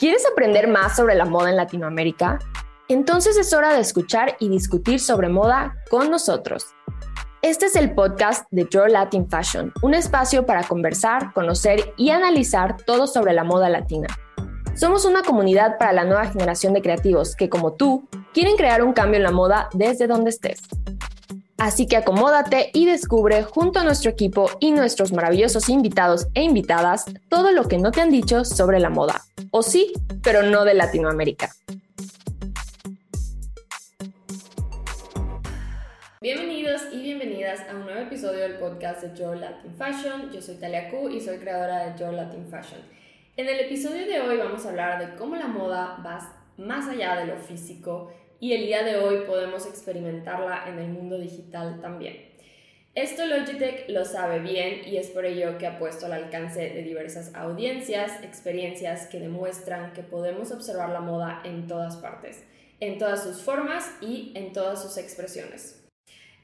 ¿Quieres aprender más sobre la moda en Latinoamérica? Entonces es hora de escuchar y discutir sobre moda con nosotros. Este es el podcast de Your Latin Fashion, un espacio para conversar, conocer y analizar todo sobre la moda latina. Somos una comunidad para la nueva generación de creativos que, como tú, quieren crear un cambio en la moda desde donde estés. Así que acomódate y descubre junto a nuestro equipo y nuestros maravillosos invitados e invitadas todo lo que no te han dicho sobre la moda. O sí, pero no de Latinoamérica. Bienvenidos y bienvenidas a un nuevo episodio del podcast de Your Latin Fashion. Yo soy Talia Q y soy creadora de Your Latin Fashion. En el episodio de hoy vamos a hablar de cómo la moda va más allá de lo físico y el día de hoy podemos experimentarla en el mundo digital también. Esto Logitech lo sabe bien y es por ello que ha puesto al alcance de diversas audiencias experiencias que demuestran que podemos observar la moda en todas partes, en todas sus formas y en todas sus expresiones.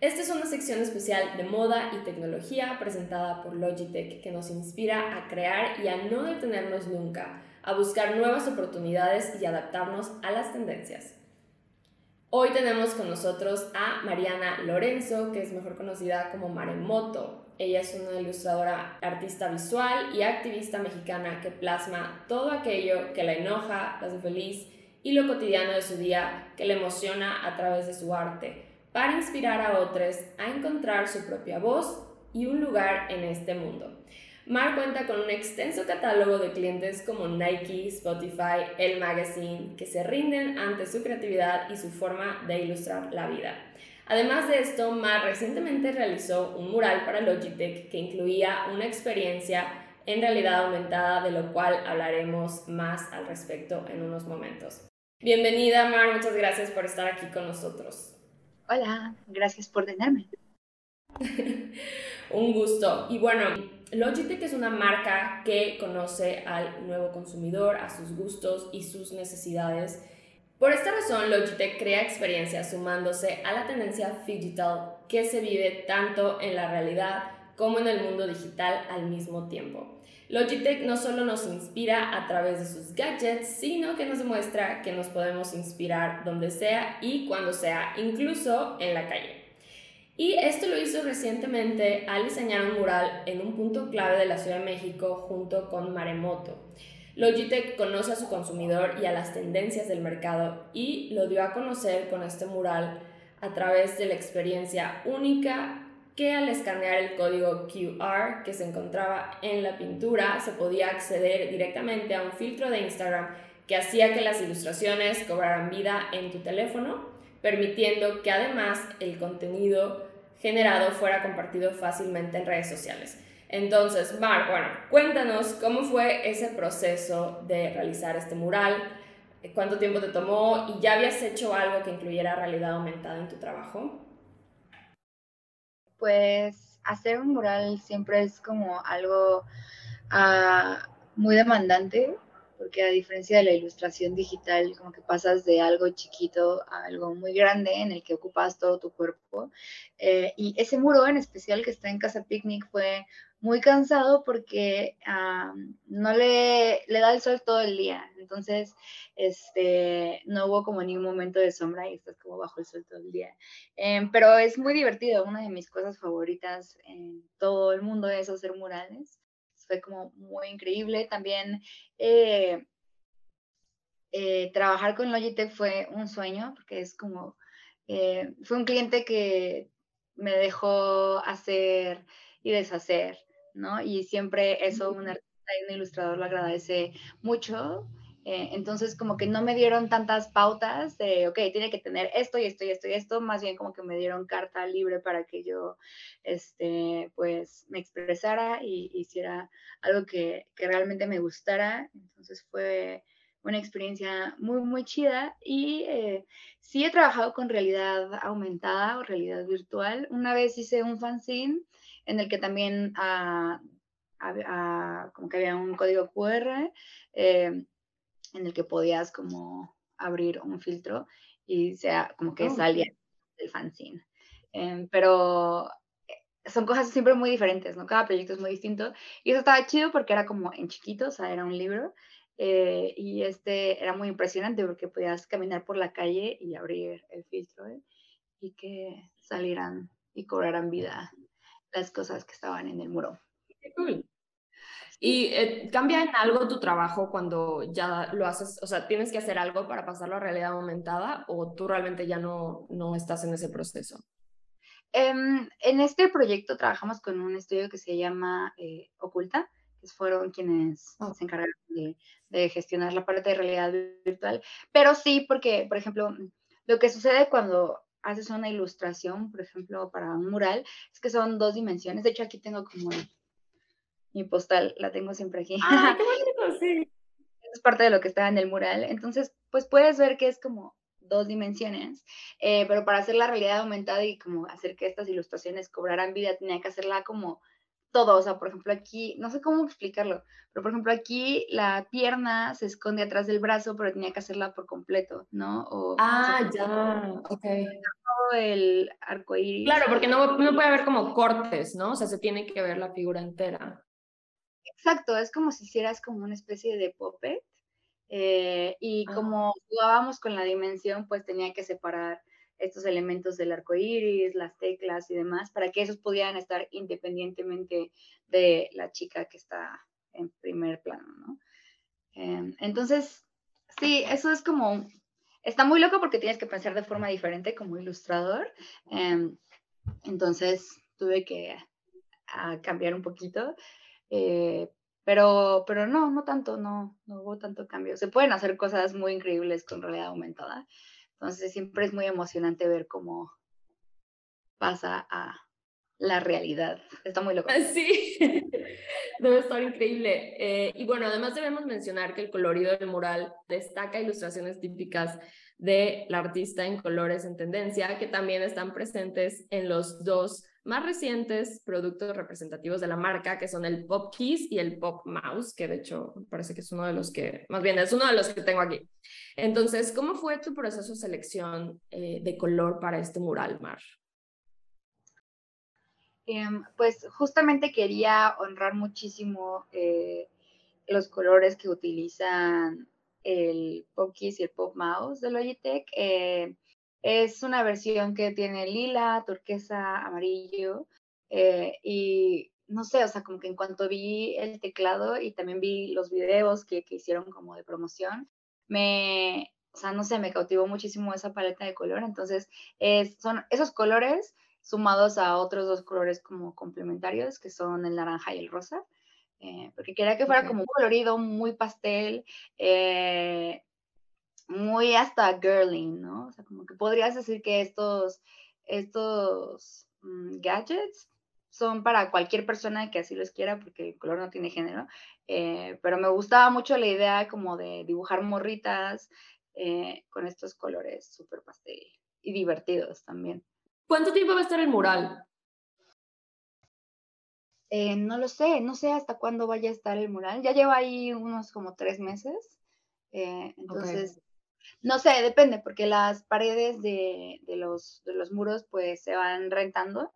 Esta es una sección especial de moda y tecnología presentada por Logitech que nos inspira a crear y a no detenernos nunca, a buscar nuevas oportunidades y adaptarnos a las tendencias. Hoy tenemos con nosotros a Mariana Lorenzo, que es mejor conocida como Maremoto. Ella es una ilustradora, artista visual y activista mexicana que plasma todo aquello que la enoja, la hace feliz y lo cotidiano de su día que le emociona a través de su arte, para inspirar a otros a encontrar su propia voz y un lugar en este mundo. Mar cuenta con un extenso catálogo de clientes como Nike, Spotify, El Magazine, que se rinden ante su creatividad y su forma de ilustrar la vida. Además de esto, Mar recientemente realizó un mural para Logitech que incluía una experiencia en realidad aumentada, de lo cual hablaremos más al respecto en unos momentos. Bienvenida, Mar, muchas gracias por estar aquí con nosotros. Hola, gracias por tenerme. un gusto. Y bueno, Logitech es una marca que conoce al nuevo consumidor, a sus gustos y sus necesidades. Por esta razón, Logitech crea experiencias sumándose a la tendencia digital que se vive tanto en la realidad como en el mundo digital al mismo tiempo. Logitech no solo nos inspira a través de sus gadgets, sino que nos demuestra que nos podemos inspirar donde sea y cuando sea, incluso en la calle. Y esto lo hizo recientemente al diseñar un mural en un punto clave de la Ciudad de México junto con Maremoto. Logitech conoce a su consumidor y a las tendencias del mercado y lo dio a conocer con este mural a través de la experiencia única que al escanear el código QR que se encontraba en la pintura se podía acceder directamente a un filtro de Instagram que hacía que las ilustraciones cobraran vida en tu teléfono permitiendo que además el contenido generado fuera compartido fácilmente en redes sociales. Entonces, Mark, bueno, cuéntanos cómo fue ese proceso de realizar este mural, cuánto tiempo te tomó y ya habías hecho algo que incluyera realidad aumentada en tu trabajo. Pues hacer un mural siempre es como algo ah, muy demandante porque a diferencia de la ilustración digital, como que pasas de algo chiquito a algo muy grande en el que ocupas todo tu cuerpo. Eh, y ese muro en especial que está en Casa Picnic fue muy cansado porque no le, le, da el sol todo el día. Entonces, este, no hubo como ni un momento de sombra y estás como bajo el sol todo el día. Em, pero es muy divertido. Una de mis cosas favoritas en todo el mundo es hacer murales fue como muy increíble. También eh, eh, trabajar con Logitech fue un sueño, porque es como, eh, fue un cliente que me dejó hacer y deshacer, ¿no? Y siempre eso un artista y un ilustrador lo agradece mucho. Eh, entonces, como que no me dieron tantas pautas de, ok, tiene que tener esto y esto y esto y esto, más bien como que me dieron carta libre para que yo, este, pues, me expresara y hiciera algo que, que realmente me gustara. Entonces fue una experiencia muy, muy chida y eh, sí he trabajado con realidad aumentada o realidad virtual. Una vez hice un fanzine en el que también ah, ah, como que había un código QR. Eh, en el que podías como abrir un filtro y sea como que oh, salía del fanzine. Em, pero eh, son cosas siempre muy diferentes, ¿no? Cada proyecto es muy distinto. Y eso estaba chido porque era como en chiquito, o sea, era un libro. eh, y este era muy impresionante porque podías caminar por la calle y abrir el filtro ¿eh? y que salieran y cobraran vida las cosas que estaban en el muro. Qué cool. ¿Y eh, cambia en algo tu trabajo cuando ya lo haces? O sea, ¿tienes que hacer algo para pasarlo a realidad aumentada o tú realmente ya no, no estás en ese proceso? Em, en este proyecto trabajamos con un estudio que se llama Oculta, que fueron quienes oh. se encargaron de, de, gestionar la parte de realidad virtual. Pero sí, porque, por ejemplo, lo que sucede cuando haces una ilustración, por ejemplo, para un mural, es que son dos dimensiones. De hecho, aquí tengo como mi postal, la tengo siempre aquí. ¡Ah, qué bonito! Sí. Es parte de lo que está en el mural. Entonces, pues puedes ver que es como dos dimensiones, eh, pero para hacer la realidad aumentada y como hacer que estas ilustraciones cobraran vida, tenía que hacerla como todo, o sea, por ejemplo, aquí, no sé cómo explicarlo, pero por ejemplo, aquí la pierna se esconde atrás del brazo, pero tenía que hacerla por completo, ¿no? O, ah, ya, ok. el arco iris. Claro, porque no, no puede haber como cortes, ¿no? O sea, se tiene que ver la figura entera. Exacto, es como si hicieras como una especie de puppet. Eh, y ah. como jugábamos con la dimensión, pues tenía que separar estos elementos del arco iris, las teclas y demás, para que esos pudieran estar independientemente de la chica que está en primer plano, ¿no? Em, entonces, sí, eso es como, está muy loco porque tienes que pensar de forma diferente como ilustrador. Em, entonces, tuve que cambiar un poquito. Eh, pero, pero no, no tanto, no, no hubo tanto cambio. Se pueden hacer cosas muy increíbles con realidad aumentada. Entonces siempre es muy emocionante ver cómo pasa a la realidad. Está muy loco. Sí, debe estar increíble. Eh, y bueno, además debemos mencionar que el colorido del mural destaca ilustraciones típicas de la artista en colores en tendencia, que también están presentes en los dos más recientes productos representativos de la marca, que son el Pop Keys y el Pop Mouse, que de hecho parece que es uno de los que, más bien es uno de los que tengo aquí. Entonces, ¿cómo fue tu proceso de selección eh, de color para este mural, Mar? Em, pues justamente quería honrar muchísimo eh, los colores que utilizan el Pop Keys y el Pop Mouse de Logitech. Es una versión que tiene lila, turquesa, amarillo eh, y no sé, o sea, como que en cuanto vi el teclado y también vi los videos que, hicieron como de promoción, me, o sea, no sé, me cautivó muchísimo esa paleta de color. Entonces, son esos colores sumados a otros dos colores como complementarios, que son el naranja y el rosa. Eh, porque quería que fuera como un colorido muy pastel, eh, muy hasta girling, ¿no? O sea, como que podrías decir que estos, estos mm, gadgets son para cualquier persona que así los quiera, porque el color no tiene género, eh, pero me gustaba mucho la idea como de dibujar morritas eh, con estos colores súper pastel y divertidos también. ¿Cuánto tiempo va a estar el mural? Eh, no lo sé, no sé hasta cuándo vaya a estar el mural. Ya lleva ahí unos como tres meses. entonces, no sé, depende, porque las paredes de, los, de los muros pues se van rentando.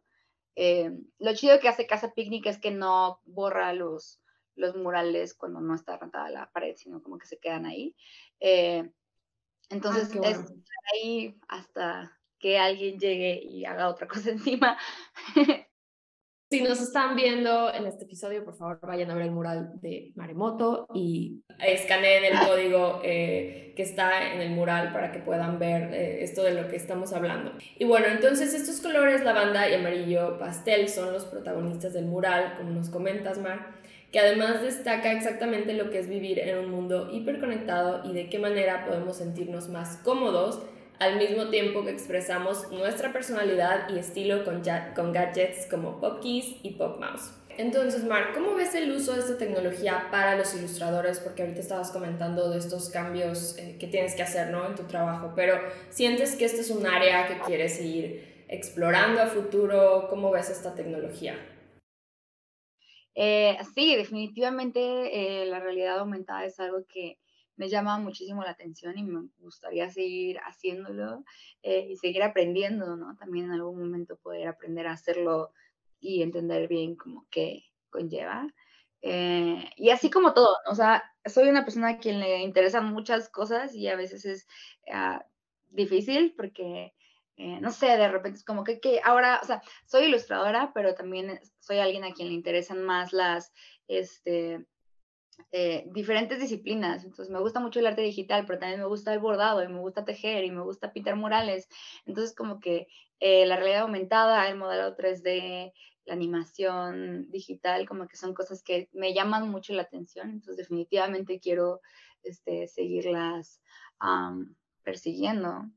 Eh, lo chido que hace Casa Picnic es que no borra los, los murales cuando no está rentada la pared, sino como que se quedan ahí. Eh, entonces, ah, es ahí hasta que alguien llegue y haga otra cosa encima. Si nos están viendo en este episodio, por favor vayan a ver el mural de Maremoto y escaneen el código eh, que está en el mural para que puedan ver eh, esto de lo que estamos hablando. Y bueno, entonces estos colores, lavanda y amarillo pastel, son los protagonistas del mural, como nos comentas, Mar, que además destaca exactamente lo que es vivir en un mundo hiperconectado y de qué manera podemos sentirnos más cómodos al mismo tiempo que expresamos nuestra personalidad y estilo con, gadgets como Pop Keys y Pop Mouse. Entonces, Mark, ¿cómo ves el uso de esta tecnología para los ilustradores? Porque ahorita estabas comentando de estos cambios eh, que tienes que hacer ¿no? en tu trabajo, pero ¿sientes que este es un área que quieres ir explorando a futuro? ¿Cómo ves esta tecnología? Eh, sí, definitivamente eh, la realidad aumentada es algo que me llama muchísimo la atención y me gustaría seguir haciéndolo eh, y seguir aprendiendo, ¿no? También en algún momento poder aprender a hacerlo y entender bien como qué conlleva. Eh, y así como todo, o sea, soy una persona a quien le interesan muchas cosas y a veces es ah, difícil porque, eh, no sé, de repente es como que, que, ahora, o sea, soy ilustradora, pero también soy alguien a quien le interesan más las, este, eh, diferentes disciplinas. Entonces me gusta mucho el arte digital, pero también me gusta el bordado y me gusta tejer y me gusta pintar murales. Entonces como que la realidad aumentada, el modelo 3D, la animación digital, como que son cosas que me llaman mucho la atención, entonces definitivamente quiero este, seguirlas persiguiendo.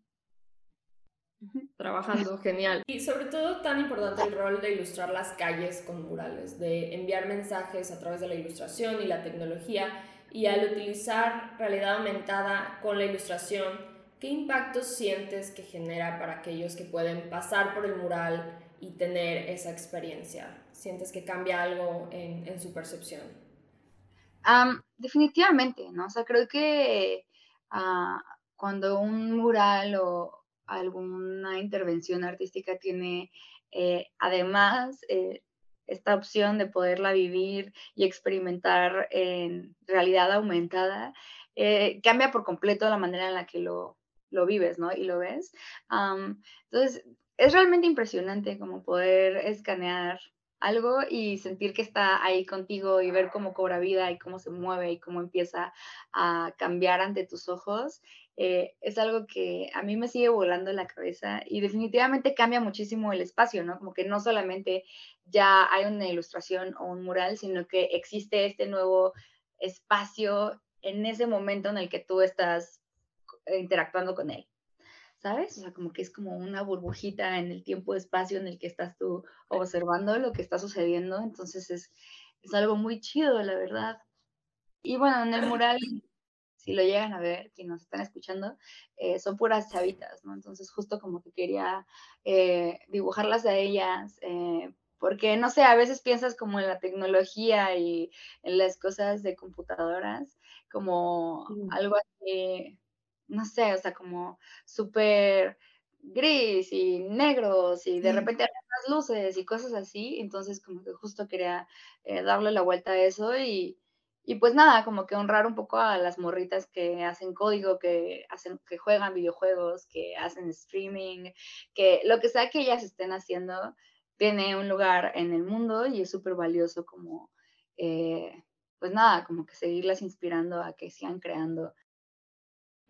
Trabajando, genial. Y sobre todo tan importante el rol de ilustrar las calles con murales, de enviar mensajes a través de la ilustración y la tecnología, y al utilizar realidad aumentada con la ilustración, ¿qué impactos sientes que genera para aquellos que pueden pasar por el mural y tener esa experiencia? ¿Sientes que cambia algo en, su percepción? definitivamente, ¿no? O sea, creo que ah, cuando un mural o alguna intervención artística tiene eh, además eh, esta opción de poderla vivir y experimentar en realidad aumentada, eh, cambia por completo la manera en la que lo, lo vives, ¿no? Y lo ves. entonces, es realmente impresionante como poder escanear algo y sentir que está ahí contigo y ver cómo cobra vida y cómo se mueve y cómo empieza a cambiar ante tus ojos, eh, es algo que a mí me sigue volando la cabeza y definitivamente cambia muchísimo el espacio, ¿no? Como que no solamente ya hay una ilustración o un mural, sino que existe este nuevo espacio en ese momento en el que tú estás interactuando con él. ¿sabes? O sea, como que es como una burbujita en el tiempo-espacio en el que estás tú observando lo que está sucediendo, entonces es, es algo muy chido, la verdad. Y bueno, en el mural, si lo llegan a ver, quienes nos están escuchando, eh, son puras chavitas, ¿no? Entonces justo como que quería eh, dibujarlas a ellas, eh, porque no sé, a veces piensas como en la tecnología y en las cosas de computadoras, como algo así no sé, o sea, como súper gris y negros y de repente hay unas luces y cosas así, entonces como que justo quería darle la vuelta a eso y, y, pues nada, como que honrar un poco a las morritas que hacen código, que hacen, que juegan videojuegos, que hacen streaming, que lo que sea que ellas estén haciendo tiene un lugar en el mundo y es súper valioso como, eh, pues nada, como que seguirlas inspirando a que sigan creando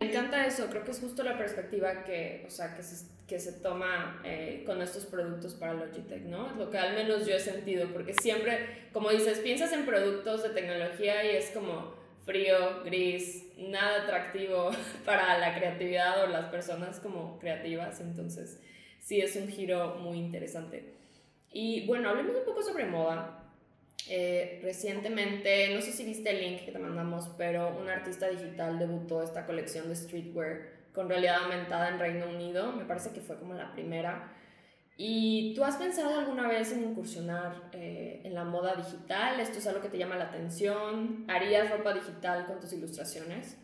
me encanta eso, creo que es justo la perspectiva que, o sea, que, se, que se toma eh, con estos productos para Logitech, ¿no? Lo que al menos yo he sentido, porque siempre, como dices, piensas en productos de tecnología y es como frío, gris, nada atractivo para la creatividad o las personas como creativas, entonces sí es un giro muy interesante. Y bueno, hablemos un poco sobre moda. Eh, recientemente, no sé si viste el link que te mandamos, pero un artista digital debutó esta colección de streetwear con realidad aumentada en Reino Unido. Me parece que fue como la primera. ¿Y tú has pensado alguna vez en incursionar eh, en la moda digital? ¿Esto es algo que te llama la atención? ¿Harías ropa digital con tus ilustraciones?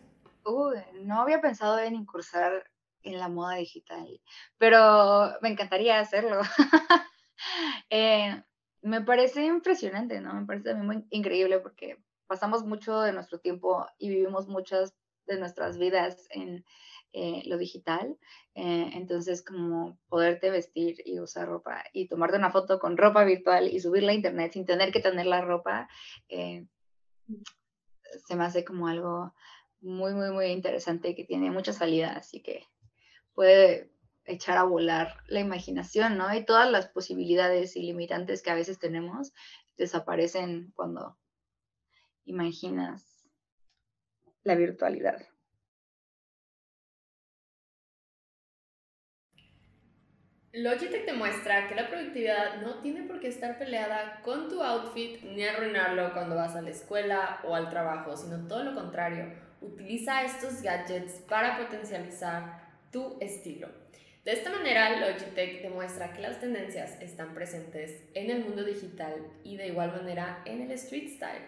Uy, no había pensado en incursar en la moda digital, pero me encantaría hacerlo. eh, me parece impresionante, ¿no? Me parece muy increíble porque pasamos mucho de nuestro tiempo y vivimos muchas de nuestras vidas en eh, lo digital. Eh, entonces, como poderte vestir y usar ropa y tomarte una foto con ropa virtual y subirla a internet sin tener que tener la ropa, eh, se me hace como algo muy, muy, muy interesante que tiene mucha salida, así que puede echar a volar la imaginación, ¿no? Y todas las posibilidades ilimitantes que a veces tenemos desaparecen cuando imaginas la virtualidad. Logitech te muestra que la productividad no tiene por qué estar peleada con tu outfit ni arruinarlo cuando vas a la escuela o al trabajo, sino todo lo contrario. Utiliza estos gadgets para potencializar tu estilo. De esta manera, Logitech demuestra que las tendencias están presentes en el mundo digital y de igual manera en el street style.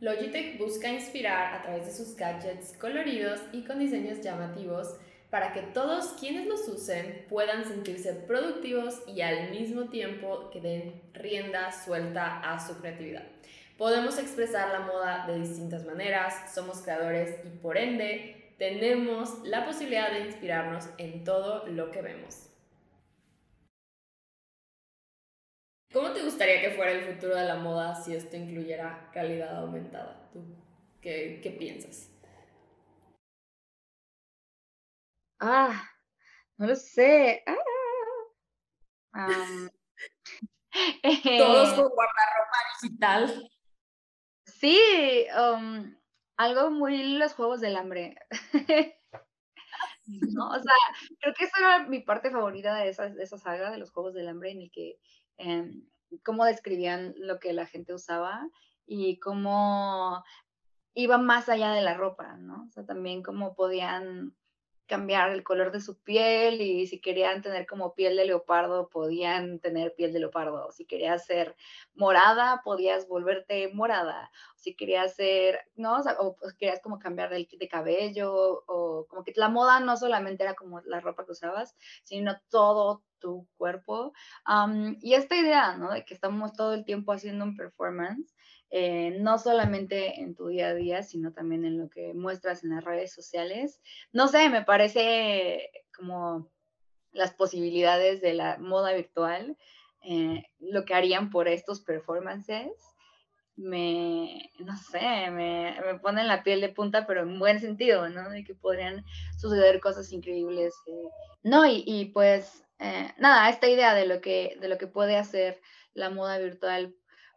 Logitech busca inspirar a través de sus gadgets coloridos y con diseños llamativos para que todos quienes los usen puedan sentirse productivos y al mismo tiempo que den rienda suelta a su creatividad. Podemos expresar la moda de distintas maneras, somos creadores y por ende tenemos la posibilidad de inspirarnos en todo lo que vemos. ¿Cómo te gustaría que fuera el futuro de la moda si esto incluyera realidad aumentada? ¿Tú qué, qué piensas? Ah, no lo sé. Ah. Todos con guardarropa digital. Sí, um, algo muy los juegos del hambre. ¿No? O sea, creo que esa era mi parte favorita de esa, de esa saga de los juegos del hambre, en el que em, cómo describían lo que la gente usaba y cómo iba más allá de la ropa, ¿no? O sea, también cómo podían cambiar el color de su piel y si querían tener como piel de leopardo, podían tener piel de leopardo. Si querías ser morada, podías volverte morada. Si querías ser, ¿no? O, pues, querías como cambiar de, de cabello o como que la moda no solamente era como la ropa que usabas, sino todo tu cuerpo. y esta idea, ¿no? De que estamos todo el tiempo haciendo un performance eh, no solamente en tu día a día, sino también en lo que muestras en las redes sociales. No sé, me parece como las posibilidades de la moda virtual, eh, lo que harían por estos performances, me, no sé, me, me ponen la piel de punta, pero en buen sentido, ¿no? De que podrían suceder cosas increíbles. Eh. No, y, y pues, nada, esta idea de lo, que, de lo que puede hacer la moda virtual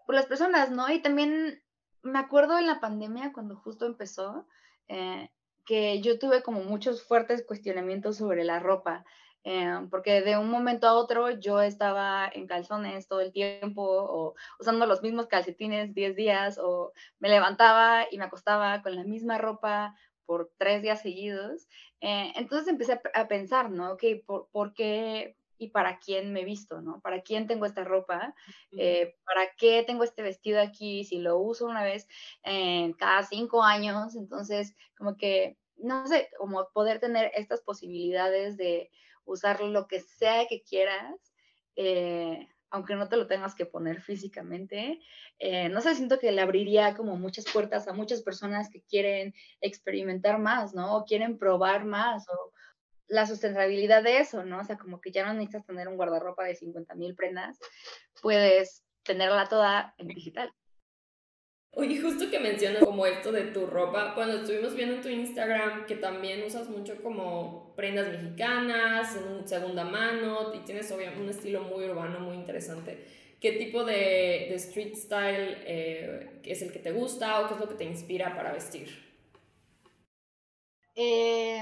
por las personas, ¿no? Y también me acuerdo en la pandemia, cuando justo empezó, eh, que yo tuve como muchos fuertes cuestionamientos sobre la ropa, eh, porque de un momento a otro yo estaba en calzones todo el tiempo o usando los mismos calcetines 10 días o me levantaba y me acostaba con la misma ropa por tres días seguidos. Eh, entonces empecé a, pensar, ¿no? Que por, por, qué, y para quién me visto, ¿no? ¿Para quién tengo esta ropa? Eh, ¿Para qué tengo este vestido aquí? Si lo uso una vez en cada cinco años, entonces como que, no sé, como poder tener estas posibilidades de usar lo que sea que quieras, eh, aunque no te lo tengas que poner físicamente. Eh, no sé, siento que le abriría como muchas puertas a muchas personas que quieren experimentar más, ¿no? O quieren probar más, o, la sustentabilidad de eso, ¿no? O sea, como que ya no necesitas tener un guardarropa de 50 mil prendas, puedes tenerla toda en digital. Oye, justo que mencionas como esto de tu ropa, cuando estuvimos viendo tu Instagram, que también usas mucho como prendas mexicanas, en segunda mano, y tienes obviamente un estilo muy urbano, muy interesante. ¿Qué tipo de, de street style eh, es el que te gusta o qué es lo que te inspira para vestir? Eh,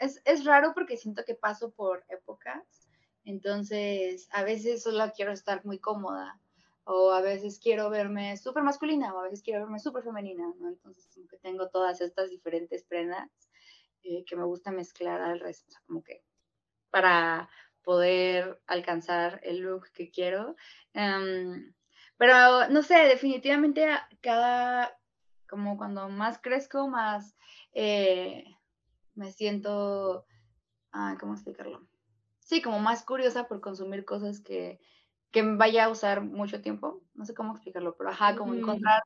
es, es raro porque siento que paso por épocas, entonces a veces solo quiero estar muy cómoda o a veces quiero verme súper masculina o a veces quiero verme súper femenina. Entonces como que tengo todas estas diferentes prendas eh, que me gusta mezclar al resto, como que para poder alcanzar el look que quiero. Um, pero no sé, definitivamente cada, como cuando más crezco, más eh, me siento, ah, ¿cómo explicarlo? Sí, como más curiosa por consumir cosas que, que vaya a usar mucho tiempo. No sé cómo explicarlo, pero ajá, como encontrar,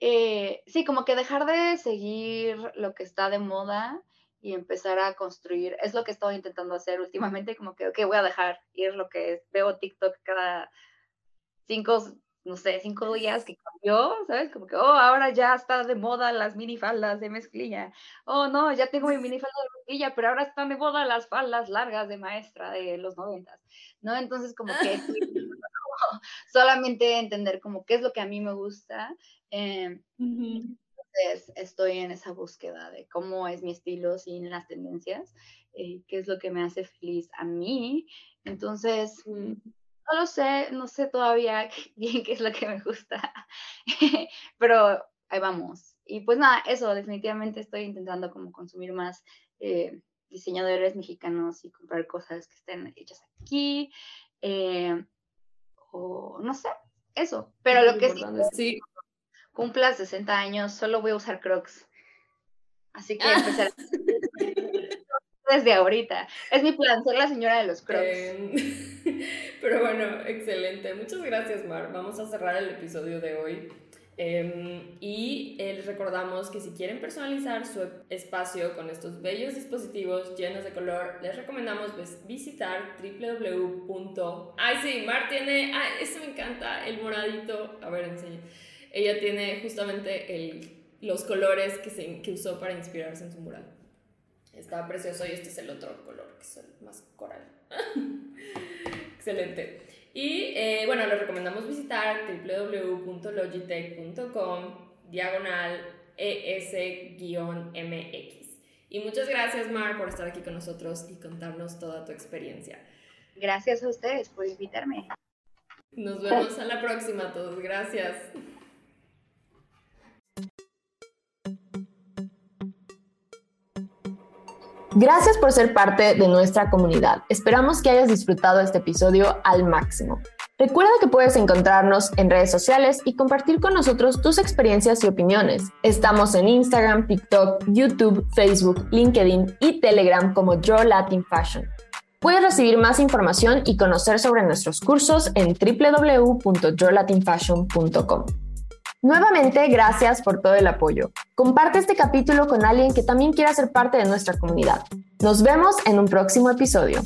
eh, sí, como que dejar de seguir lo que está de moda y empezar a construir. Es lo que estoy intentando hacer últimamente, como que, ok, voy a dejar ir lo que veo TikTok cada cinco no sé, cinco días que cambió, ¿sabes? Como que, oh, ahora ya está de moda las minifaldas de mezclilla. Oh, no, ya tengo mi minifalda de mezclilla, pero ahora están de moda las faldas largas de maestra de los noventas, ¿no? Entonces, como que solamente entender como qué es lo que a mí me gusta. Eh, Entonces, estoy en esa búsqueda de cómo es mi estilo sin las tendencias, eh, qué es lo que me hace feliz a mí. Entonces, no lo sé, no sé todavía bien qué es lo que me gusta, pero ahí vamos. Y pues nada, eso definitivamente estoy intentando como consumir más eh, diseñadores mexicanos y comprar cosas que estén hechas aquí. Eh, o no sé, eso. Pero lo que sí, sí. cumpla 60 años, solo voy a usar crocs. Así que empezar desde ahorita. Es mi plan, ser la señora de los crocs. Pero bueno, excelente. Muchas gracias, Mar. Vamos a cerrar el episodio de hoy. Em, y eh, les recordamos que si quieren personalizar su espacio con estos bellos dispositivos llenos de color, les recomendamos visitar www. Ay, sí, Mar tiene. Ay, eso me encanta, el moradito. A ver, enseñe. Ella tiene justamente el, los colores que, se, que usó para inspirarse en su mural. Está precioso y este es el otro color, que es el más coral. Excelente. Y eh, bueno, les recomendamos visitar www.logitech.com diagonal ES-MX. Y muchas gracias, Mar, por estar aquí con nosotros y contarnos toda tu experiencia. Gracias a ustedes por invitarme. Nos vemos a la próxima todos. Gracias. Gracias por ser parte de nuestra comunidad. Esperamos que hayas disfrutado este episodio al máximo. Recuerda que puedes encontrarnos en redes sociales y compartir con nosotros tus experiencias y opiniones. Estamos en Instagram, TikTok, YouTube, Facebook, LinkedIn y Telegram como Yo Latin Fashion. Puedes recibir más información y conocer sobre nuestros cursos en www.yourlatinfashion.com. Nuevamente, gracias por todo el apoyo. Comparte este capítulo con alguien que también quiera ser parte de nuestra comunidad. Nos vemos en un próximo episodio.